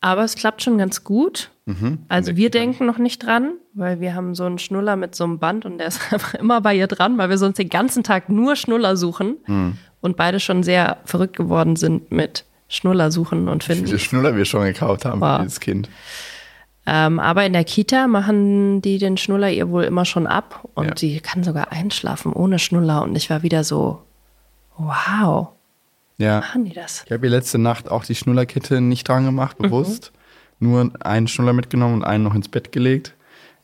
Aber es klappt schon ganz gut. Mhm. Also wir denken noch nicht dran, weil wir haben so einen Schnuller mit so einem Band und der ist einfach immer bei ihr dran, weil wir sonst den ganzen Tag nur Schnuller suchen Mhm. und beide schon sehr verrückt geworden sind mit Schnuller suchen und Wie finden. viele Schnuller wir schon gekauft haben Wow. für dieses Kind. Ähm, aber in der Kita machen die den Schnuller ihr wohl immer schon ab und Ja. sie kann sogar einschlafen ohne Schnuller und ich war wieder so, wow, Ja. machen die das? Ich habe ihr letzte Nacht auch die Schnullerkette nicht dran gemacht, bewusst. Nur einen Schnuller mitgenommen und einen noch ins Bett gelegt.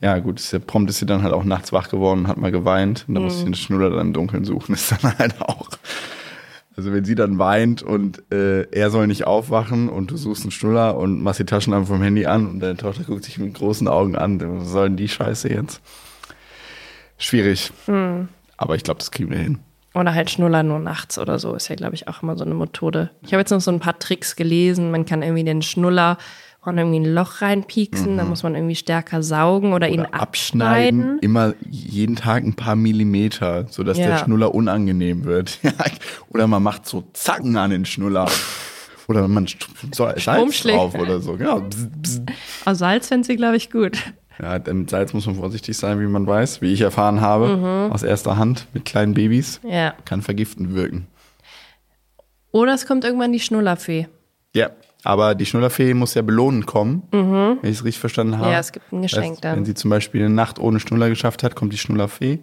Ja, gut, ist ja, prompt ist sie dann halt auch nachts wach geworden und hat mal geweint. Und da musste ich den Schnuller dann im Dunkeln suchen. Ist dann halt auch. Also wenn sie dann weint und äh, er soll nicht aufwachen und du suchst einen Schnuller und machst die Taschenlampe vom Handy an und deine Tochter guckt sich mit großen Augen an. Was soll denn die Scheiße jetzt? Schwierig. Aber ich glaube, das kriegen wir hin. Oder halt Schnuller nur nachts oder so, ist ja, glaube ich, auch immer so eine Methode. Ich habe jetzt noch so ein paar Tricks gelesen. Man kann irgendwie den Schnuller und irgendwie ein Loch reinpieksen, da muss man irgendwie stärker saugen oder, ihn abschneiden. Immer jeden Tag ein paar Millimeter, sodass Ja. der Schnuller unangenehm wird. Oder man macht so Zacken an den Schnuller. Oder man so Salz drauf oder so. Genau. Bzz, bzz. Aber Salz fände sie, glaube ich, gut. Ja, denn mit Salz muss man vorsichtig sein, wie man weiß, wie ich erfahren habe, Mhm. aus erster Hand mit kleinen Babys. Ja. Kann vergiftend wirken. Oder es kommt irgendwann die Schnullerfee. Ja, aber die Schnullerfee muss ja belohnen kommen, wenn ich es richtig verstanden habe. Mhm. Ja, es gibt ein Geschenk dann. Wenn sie zum Beispiel eine Nacht ohne Schnuller geschafft hat, kommt die Schnullerfee.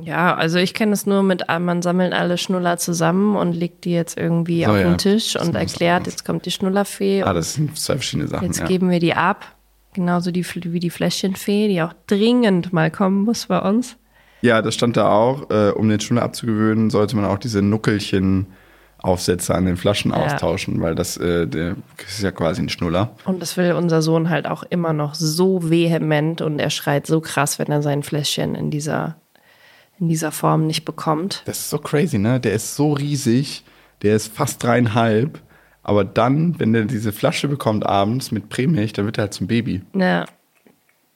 Ja, also ich kenne es nur mit, ah, man sammelt alle Schnuller zusammen und legt die jetzt irgendwie So, auf ja. den Tisch Das und erklärt, jetzt kommt die Schnullerfee Ah, das sind zwei verschiedene Sachen. jetzt ja. geben wir die ab. Genauso die, wie die Fläschchenfee, die auch dringend mal kommen muss bei uns. Ja, das stand da auch. Äh, um den Schnuller abzugewöhnen, sollte man auch diese Nuckelchen-Aufsätze an den Flaschen Ja. austauschen, weil das, äh, der, das ist ja quasi ein Schnuller. Und das will unser Sohn halt auch immer noch so vehement und er schreit so krass, wenn er sein Fläschchen in dieser, in dieser Form nicht bekommt. Das ist so crazy, ne? Der ist so riesig, der ist fast dreieinhalb. Aber dann, wenn der diese Flasche bekommt abends mit Prämilch, dann wird er halt zum Baby. Ja.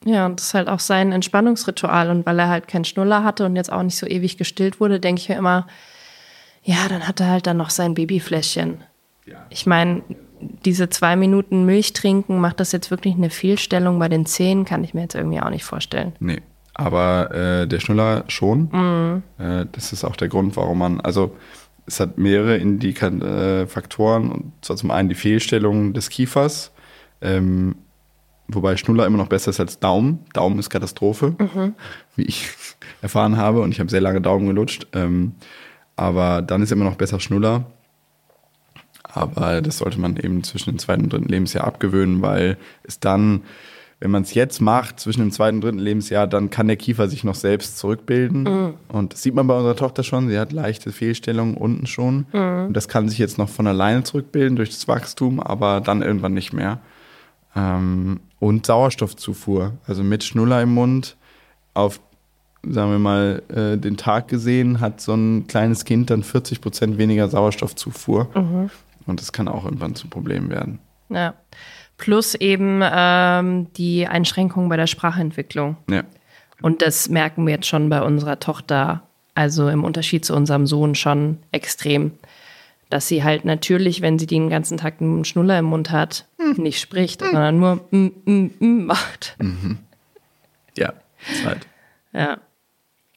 Ja, und das ist halt auch sein Entspannungsritual. Und weil er halt keinen Schnuller hatte und jetzt auch nicht so ewig gestillt wurde, denke ich mir immer, ja, dann hat er halt dann noch sein Babyfläschchen. Ich meine, diese zwei Minuten Milch trinken, macht das jetzt wirklich eine Fehlstellung bei den Zähnen, kann ich mir jetzt irgendwie auch nicht vorstellen. Nee. Aber äh, der Schnuller schon. Äh, das ist auch der Grund, warum man, also es hat mehrere Indika äh, Faktoren. Und zwar zum einen die Fehlstellung des Kiefers, ähm, wobei Schnuller immer noch besser ist als Daumen. Daumen ist Katastrophe, wie ich erfahren habe. Und ich habe sehr lange Daumen gelutscht. Ähm, aber dann ist immer noch besser Schnuller. Aber das sollte man eben zwischen dem zweiten und dritten Lebensjahr abgewöhnen, weil es dann wenn man es jetzt macht, zwischen dem zweiten und dritten Lebensjahr, dann kann der Kiefer sich noch selbst zurückbilden. Mhm. Und das sieht man bei unserer Tochter schon. Sie hat leichte Fehlstellungen unten schon. Mhm. Und das kann sich jetzt noch von alleine zurückbilden durch das Wachstum, aber dann irgendwann nicht mehr. Ähm, und Sauerstoffzufuhr. Also mit Schnuller im Mund auf, sagen wir mal, äh, den Tag gesehen, hat so ein kleines Kind dann 40 Prozent weniger Sauerstoffzufuhr. Mhm. Und das kann auch irgendwann zu Problemen werden. Ja. Plus eben ähm, die Einschränkungen bei der Sprachentwicklung. Ja. Und das merken wir jetzt schon bei unserer Tochter, also im Unterschied zu unserem Sohn schon extrem. Dass sie halt natürlich, wenn sie den ganzen Tag einen Schnuller im Mund hat, nicht spricht, sondern nur mm, mm, mm macht. Ja, Zeit. Ja.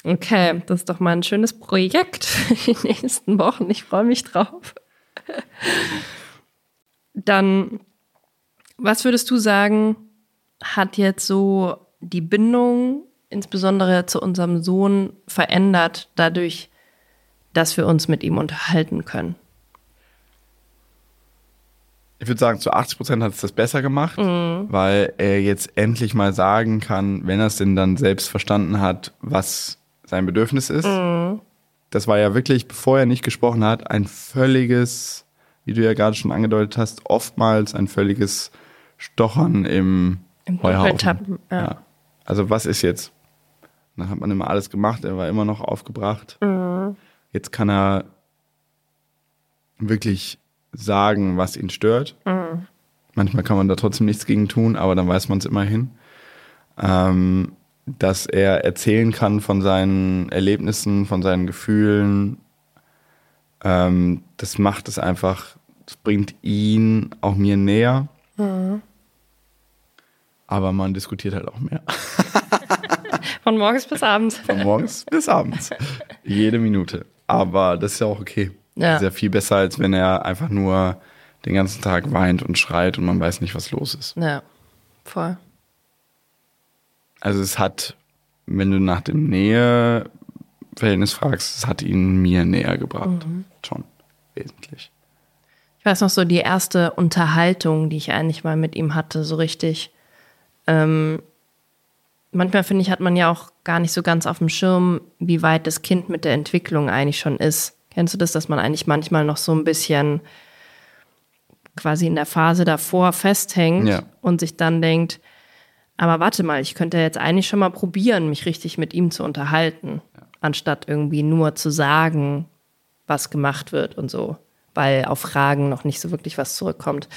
Okay, das ist doch mal ein schönes Projekt für die nächsten Wochen. Ich freue mich drauf. Dann, was würdest du sagen, hat jetzt so die Bindung, insbesondere zu unserem Sohn, verändert, dadurch, dass wir uns mit ihm unterhalten können? Ich würde sagen, zu 80 Prozent hat es das besser gemacht, weil er jetzt endlich mal sagen kann, wenn er es denn dann selbst verstanden hat, was sein Bedürfnis ist. Das war ja wirklich, bevor er nicht gesprochen hat, ein völliges, wie du ja gerade schon angedeutet hast, oftmals ein völliges Stochern im, Im Heuhaufen. Dunkeltappen, ja. Also was ist jetzt? Dann hat man immer alles gemacht, er war immer noch aufgebracht. Jetzt kann er wirklich sagen, was ihn stört. Manchmal kann man da trotzdem nichts gegen tun, aber dann weiß man es immerhin. Ähm, dass er erzählen kann von seinen Erlebnissen, von seinen Gefühlen. Ähm, das macht es einfach, das bringt ihn auch mir näher. Aber man diskutiert halt auch mehr. Von morgens bis abends. Von morgens bis abends. Jede Minute. Aber das ist ja auch okay. Ja. Das ist ja viel besser, als wenn er einfach nur den ganzen Tag weint und schreit und man weiß nicht, was los ist. Ja, voll. Also es hat, wenn du nach dem Näheverhältnis fragst, es hat ihn mir näher gebracht. Schon wesentlich. Ich weiß noch so die erste Unterhaltung, die ich eigentlich mal mit ihm hatte, so richtig. Ähm, manchmal finde ich, hat man ja auch gar nicht so ganz auf dem Schirm, wie weit das Kind mit der Entwicklung eigentlich schon ist. Kennst du das, dass man eigentlich manchmal noch so ein bisschen quasi in der Phase davor festhängt Ja. und sich dann denkt, aber warte mal, ich könnte jetzt eigentlich schon mal probieren, mich richtig mit ihm zu unterhalten, anstatt irgendwie nur zu sagen, was gemacht wird und so, weil auf Fragen noch nicht so wirklich was zurückkommt.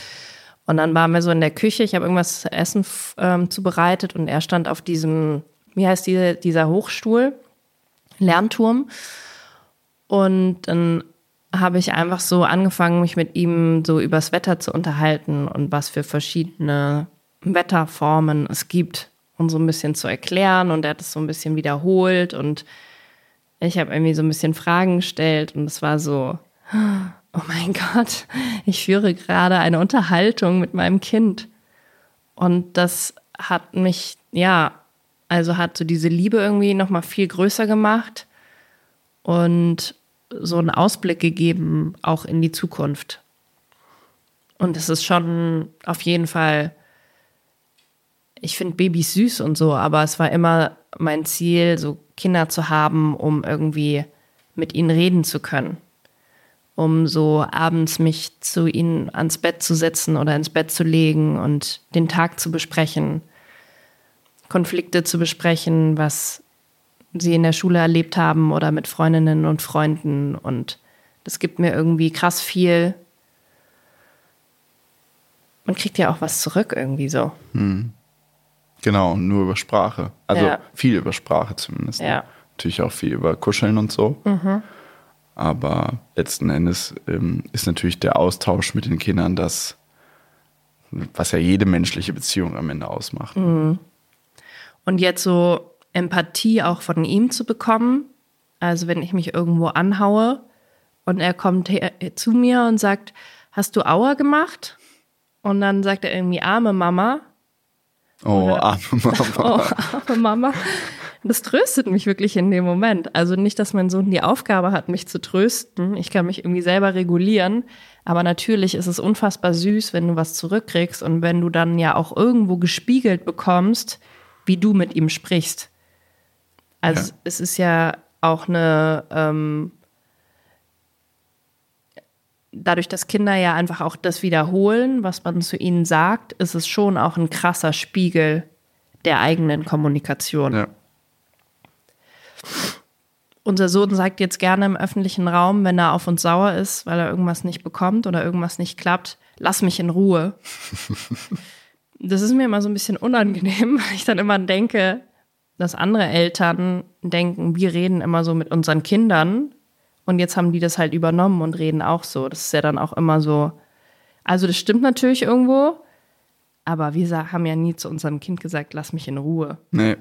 Und dann waren wir so in der Küche, ich habe irgendwas zu essen ähm, zubereitet und er stand auf diesem, wie heißt die, dieser Hochstuhl, Lernturm. Und dann habe ich einfach so angefangen, mich mit ihm so übers Wetter zu unterhalten und was für verschiedene Wetterformen es gibt und so ein bisschen zu erklären. Und er hat es so ein bisschen wiederholt und ich habe irgendwie so ein bisschen Fragen gestellt und es war so, oh mein Gott, ich führe gerade eine Unterhaltung mit meinem Kind. Und das hat mich, ja, also hat so diese Liebe irgendwie nochmal viel größer gemacht und so einen Ausblick gegeben, auch in die Zukunft. Und es ist schon auf jeden Fall, ich finde Babys süß und so, aber es war immer mein Ziel, so Kinder zu haben, um irgendwie mit ihnen reden zu können. Um so abends mich zu ihnen ans Bett zu setzen oder ins Bett zu legen und den Tag zu besprechen, Konflikte zu besprechen, was sie in der Schule erlebt haben oder mit Freundinnen und Freunden. Und das gibt mir irgendwie krass viel. Man kriegt ja auch was zurück irgendwie so. Genau, nur über Sprache. Also Ja. viel über Sprache zumindest. ne? Ja. Natürlich auch viel über Kuscheln und so. Aber letzten Endes ähm, ist natürlich der Austausch mit den Kindern das, was ja jede menschliche Beziehung am Ende ausmacht. Und jetzt so Empathie auch von ihm zu bekommen. Also wenn ich mich irgendwo anhaue und er kommt her, zu mir und sagt, hast du Aua gemacht? Und dann sagt er irgendwie arme Mama. Oh, arme Mama. Oh, arme Mama. Das tröstet mich wirklich in dem Moment. Also nicht, dass mein Sohn die Aufgabe hat, mich zu trösten. Ich kann mich irgendwie selber regulieren. Aber natürlich ist es unfassbar süß, wenn du was zurückkriegst und wenn du dann ja auch irgendwo gespiegelt bekommst, wie du mit ihm sprichst. Also Ja. es ist ja auch eine, ähm, dadurch, dass Kinder ja einfach auch das wiederholen, was man zu ihnen sagt, ist es schon auch ein krasser Spiegel der eigenen Kommunikation. Ja. Unser Sohn sagt jetzt gerne im öffentlichen Raum, wenn er auf uns sauer ist, weil er irgendwas nicht bekommt oder irgendwas nicht klappt, lass mich in Ruhe. das ist mir immer so ein bisschen unangenehm, weil ich dann immer denke, dass andere Eltern denken, wir reden immer so mit unseren Kindern und jetzt haben die das halt übernommen und reden auch so. Das ist ja dann auch immer so. Also das stimmt natürlich irgendwo, aber wir haben ja nie zu unserem Kind gesagt, lass mich in Ruhe. Nee.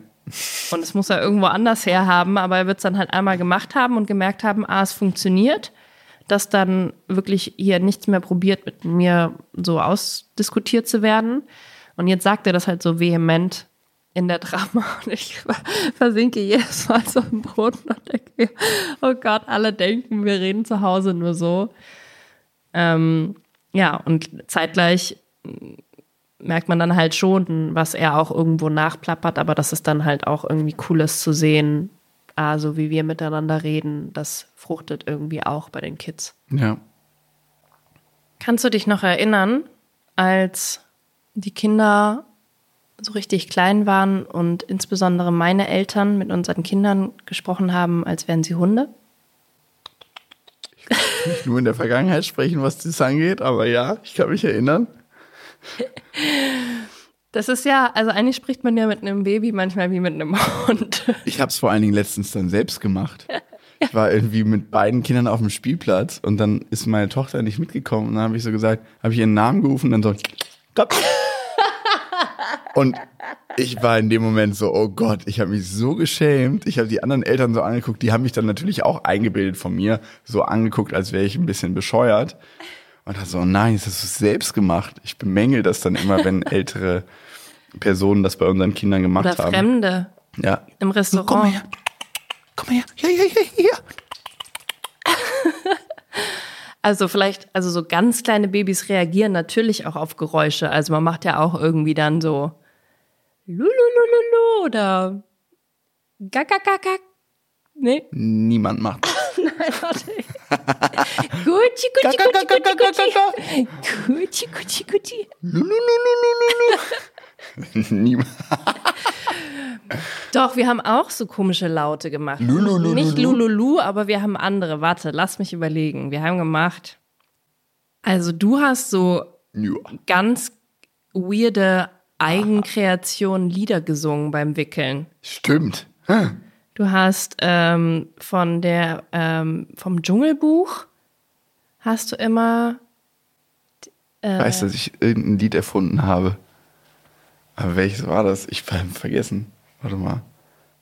Und es muss er irgendwo anders herhaben, aber er wird es dann halt einmal gemacht haben und gemerkt haben, ah, es funktioniert, dass dann wirklich hier nichts mehr probiert, mit mir so ausdiskutiert zu werden. Und jetzt sagt er das halt so vehement in der Drama und ich versinke jedes Mal so im Boden und denke mir, oh Gott, alle denken, wir reden zu Hause nur so. Ähm, ja, und zeitgleich merkt man dann halt schon, was er auch irgendwo nachplappert, aber das ist dann halt auch irgendwie cool ist zu sehen, ah, so wie wir miteinander reden, das fruchtet irgendwie auch bei den Kids. Ja. Kannst du dich noch erinnern, als die Kinder so richtig klein waren und insbesondere meine Eltern mit unseren Kindern gesprochen haben, als wären sie Hunde? Nicht nur in der Vergangenheit sprechen, was das angeht, aber ja, ich kann mich erinnern. Das ist ja, also eigentlich spricht man ja mit einem Baby manchmal wie mit einem Hund. Ich habe es vor allen Dingen letztens dann selbst gemacht. Ich war irgendwie mit beiden Kindern auf dem Spielplatz und dann ist meine Tochter nicht mitgekommen und dann habe ich so gesagt, habe ich ihren Namen gerufen und dann so komm. Und ich war in dem Moment so, oh Gott, ich habe mich so geschämt. Ich habe die anderen Eltern so angeguckt, die haben mich dann natürlich auch eingebildet von mir, so angeguckt, als wäre ich ein bisschen bescheuert. Und dann so, oh nein, das hast du selbst gemacht. Ich bemängel das dann immer, wenn ältere Personen das bei unseren Kindern gemacht Oder haben. Fremde Ja. im Komm Restaurant. her. Komm her. Ja, ja, ja, ja. Also vielleicht, also so ganz kleine Babys reagieren natürlich auch auf Geräusche. Also man macht ja auch irgendwie dann so Lululululu oder Gagagagag. Nee, Niemand macht das. Gucci, Gucci, Gucci, Gucci, Gucci. Gucci, Gucci, Gucci. Niemand. Doch, wir haben auch so komische Laute gemacht. Lulululu. Nicht Lululu, aber wir haben andere. Warte, lass mich überlegen. Wir haben gemacht. Also du hast so Ja. ganz weirde Eigenkreation Lieder gesungen beim Wickeln. Stimmt. Hä? Du hast ähm, von der ähm, vom Dschungelbuch hast du immer Ich weiß, dass ich irgendein Lied erfunden habe. Aber welches war das? Ich habe vergessen. Warte mal.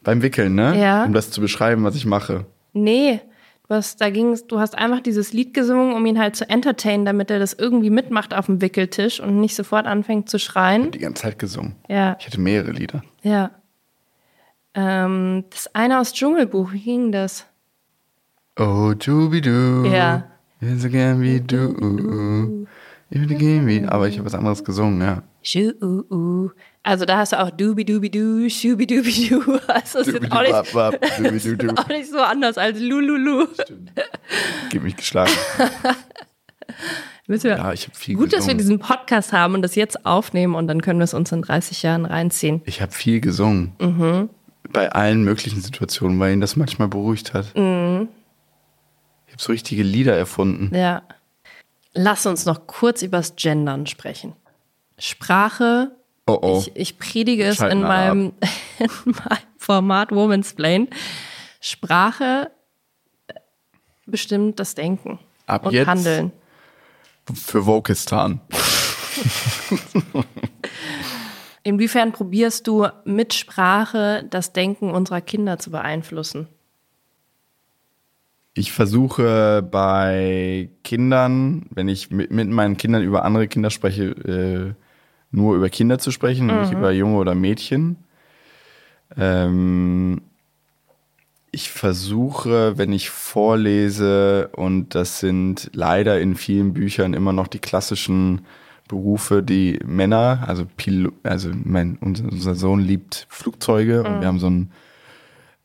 Beim Wickeln, ne? Ja. Um das zu beschreiben, was ich mache. nee, du hast da ging's, du hast einfach dieses Lied gesungen, um ihn halt zu entertainen, damit er das irgendwie mitmacht auf dem Wickeltisch und nicht sofort anfängt zu schreien. Die ganze Zeit gesungen. Ja, Ich hatte mehrere Lieder. ja. Ähm, das eine aus Dschungelbuch, wie ging das? Oh, Jubidu. Ja. So gern wie du. Ich würde gehen wie. Aber ich habe was anderes gesungen, ja. Schu Also da hast du auch dubi dubi du, schubi dubi du. Also das ist auch nicht, auch so anders als Lululu. Gib mich geschlagen. Müssen wir- Ja, ich viel Gut, dass wir gesungen. diesen Podcast haben und das jetzt aufnehmen und dann können wir es uns in 30 Jahren reinziehen. Ich habe viel gesungen. Mhm. Bei allen möglichen Situationen, weil ihn das manchmal beruhigt hat. Mhm. Ich habe so richtige Lieder erfunden. Ja. Lass uns noch kurz übers Gendern sprechen. Sprache, Oh oh. ich, ich predige es in meinem, in meinem Format Woman's Plain. Sprache bestimmt das Denken Ab und jetzt Handeln. für Wokistan. Inwiefern probierst du mit Sprache das Denken unserer Kinder zu beeinflussen? Ich versuche bei Kindern, wenn ich mit, mit meinen Kindern über andere Kinder spreche, äh, nur über Kinder zu sprechen, und nicht über Junge oder Mädchen. Ähm, ich versuche, wenn ich vorlese, und das sind leider in vielen Büchern immer noch die klassischen Berufe, die Männer, also Pil also mein, unser, unser Sohn liebt Flugzeuge und wir haben so ein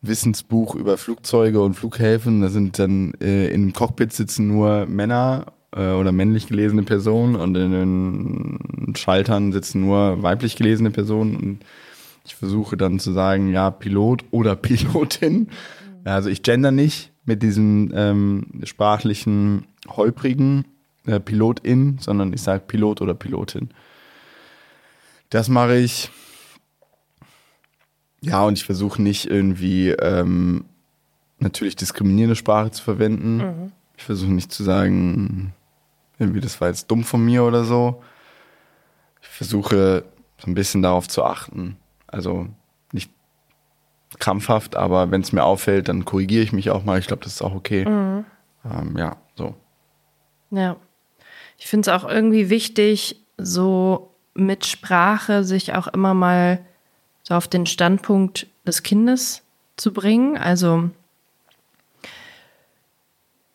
Wissensbuch über Flugzeuge und Flughäfen. Da sind dann äh, im Cockpit sitzen nur Männer äh, oder männlich gelesene Personen und in den Schaltern sitzen nur weiblich gelesene Personen. Und ich versuche dann zu sagen, ja, Pilot oder Pilotin. Also ich gender nicht mit diesem ähm, sprachlichen holprigen äh, Pilotin, sondern ich sage Pilot oder Pilotin. Das mache ich. Ja, und ich versuche nicht irgendwie ähm, natürlich diskriminierende Sprache zu verwenden. Mhm. Ich versuche nicht zu sagen, irgendwie das war jetzt dumm von mir oder so. Ich versuche so ein bisschen darauf zu achten. Also nicht krampfhaft, aber wenn es mir auffällt, dann korrigiere ich mich auch mal. Ich glaube, das ist auch okay. Ähm, ja, so. Ja. Ich finde es auch irgendwie wichtig, so mit Sprache sich auch immer mal so auf den Standpunkt des Kindes zu bringen. Also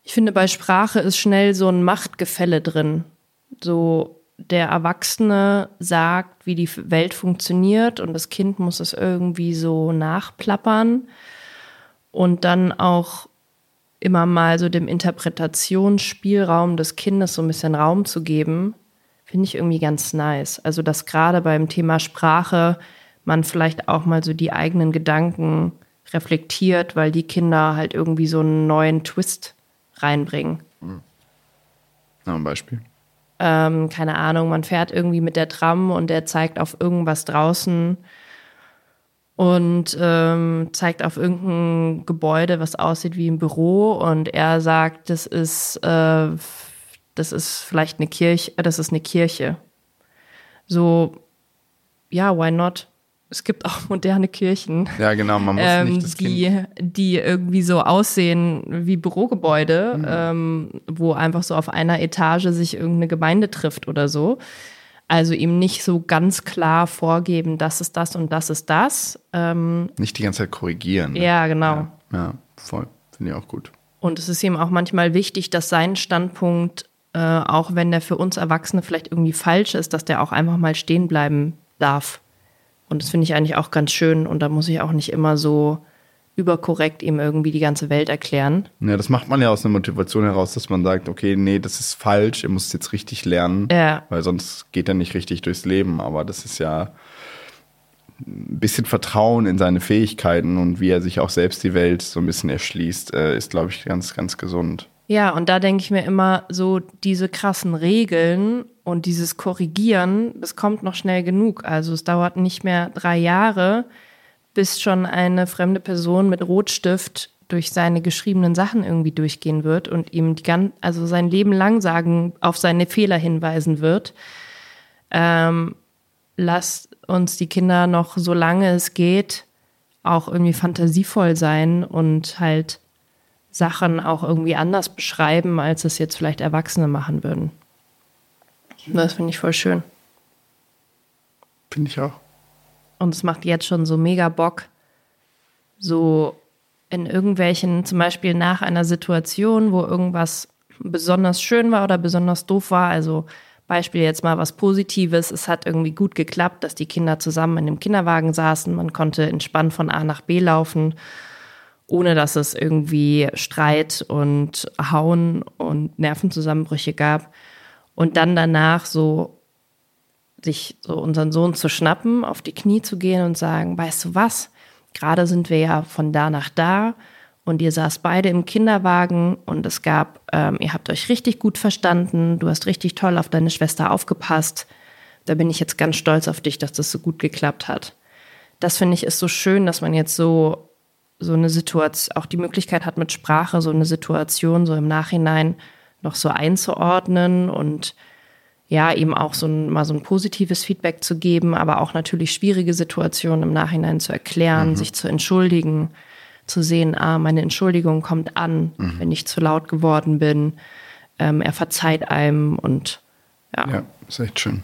ich finde, bei Sprache ist schnell so ein Machtgefälle drin. So der Erwachsene sagt, wie die Welt funktioniert und das Kind muss es irgendwie so nachplappern und dann auch immer mal so dem Interpretationsspielraum des Kindes so ein bisschen Raum zu geben, finde ich irgendwie ganz nice. Also, dass gerade beim Thema Sprache man vielleicht auch mal so die eigenen Gedanken reflektiert, weil die Kinder halt irgendwie so einen neuen Twist reinbringen. Ja, ein Beispiel. Ähm, keine Ahnung, man fährt irgendwie mit der Tram und der zeigt auf irgendwas draußen und ähm, zeigt auf irgendein Gebäude, was aussieht wie ein Büro und er sagt, das ist, äh, das ist vielleicht eine Kirche, das ist eine Kirche. So, ja, why not? Es gibt auch moderne Kirchen, Ja, genau, man muss ähm, nicht das Kind. die, die irgendwie so aussehen wie Bürogebäude, ähm, wo einfach so auf einer Etage sich irgendeine Gemeinde trifft oder so. Also ihm nicht so ganz klar vorgeben, das ist das und das ist das. Ähm, Nicht die ganze Zeit korrigieren. ne? ja, genau. Ja, voll. Finde ich auch gut. Und es ist ihm auch manchmal wichtig, dass sein Standpunkt, äh, auch wenn der für uns Erwachsene vielleicht irgendwie falsch ist, dass der auch einfach mal stehen bleiben darf. Und das finde ich eigentlich auch ganz schön. Und da muss ich auch nicht immer so überkorrekt ihm irgendwie die ganze Welt erklären. Ja, das macht man ja aus einer Motivation heraus, dass man sagt, okay, nee, das ist falsch, ihr müsst jetzt richtig lernen, Ja. weil sonst geht er nicht richtig durchs Leben. Aber das ist ja ein bisschen Vertrauen in seine Fähigkeiten und wie er sich auch selbst die Welt so ein bisschen erschließt, äh, ist, glaube ich, ganz, ganz gesund. Ja, und da denke ich mir immer, so diese krassen Regeln und dieses Korrigieren, das kommt noch schnell genug. Also es dauert nicht mehr drei Jahre, bis schon eine fremde Person mit Rotstift durch seine geschriebenen Sachen irgendwie durchgehen wird und ihm die gan also sein Leben lang sagen, auf seine Fehler hinweisen wird. Ähm, lasst uns die Kinder noch, solange es geht, auch irgendwie fantasievoll sein und halt Sachen auch irgendwie anders beschreiben, als es jetzt vielleicht Erwachsene machen würden. Das finde ich voll schön. Finde ich auch. Und es macht jetzt schon so mega Bock, so in irgendwelchen, zum Beispiel nach einer Situation, wo irgendwas besonders schön war oder besonders doof war, also Beispiel jetzt mal was Positives, es hat irgendwie gut geklappt, dass die Kinder zusammen in dem Kinderwagen saßen, man konnte entspannt von A nach B laufen, ohne dass es irgendwie Streit und Hauen und Nervenzusammenbrüche gab. Und dann danach so sich so unseren Sohn zu schnappen, auf die Knie zu gehen und sagen, weißt du was, gerade sind wir ja von da nach da und ihr saßt beide im Kinderwagen und es gab, ähm, ihr habt euch richtig gut verstanden, du hast richtig toll auf deine Schwester aufgepasst. Da bin ich jetzt ganz stolz auf dich, dass das so gut geklappt hat. Das finde ich ist so schön, dass man jetzt so so eine Situation, auch die Möglichkeit hat mit Sprache so eine Situation so im Nachhinein noch so einzuordnen und ja, eben auch so ein, mal so ein positives Feedback zu geben, aber auch natürlich schwierige Situationen im Nachhinein zu erklären, sich zu entschuldigen, zu sehen, ah, meine Entschuldigung kommt an, wenn ich zu laut geworden bin. Ähm, er verzeiht einem und ja, Ja, ist echt schön.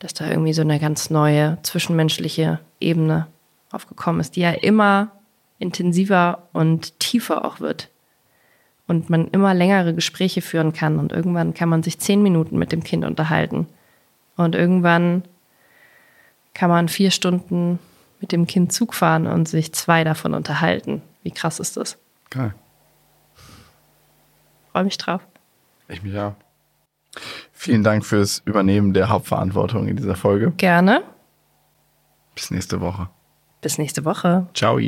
dass da irgendwie so eine ganz neue zwischenmenschliche Ebene aufgekommen ist, die ja immer intensiver und tiefer auch wird. Und man immer längere Gespräche führen kann. Und irgendwann kann man sich zehn Minuten mit dem Kind unterhalten. Und irgendwann kann man vier Stunden mit dem Kind Zug fahren und sich zwei davon unterhalten. Wie krass ist das? Geil. Freue mich drauf. Ich mich auch. Vielen Dank fürs Übernehmen der Hauptverantwortung in dieser Folge. Gerne. Bis nächste Woche. Bis nächste Woche. Ciao.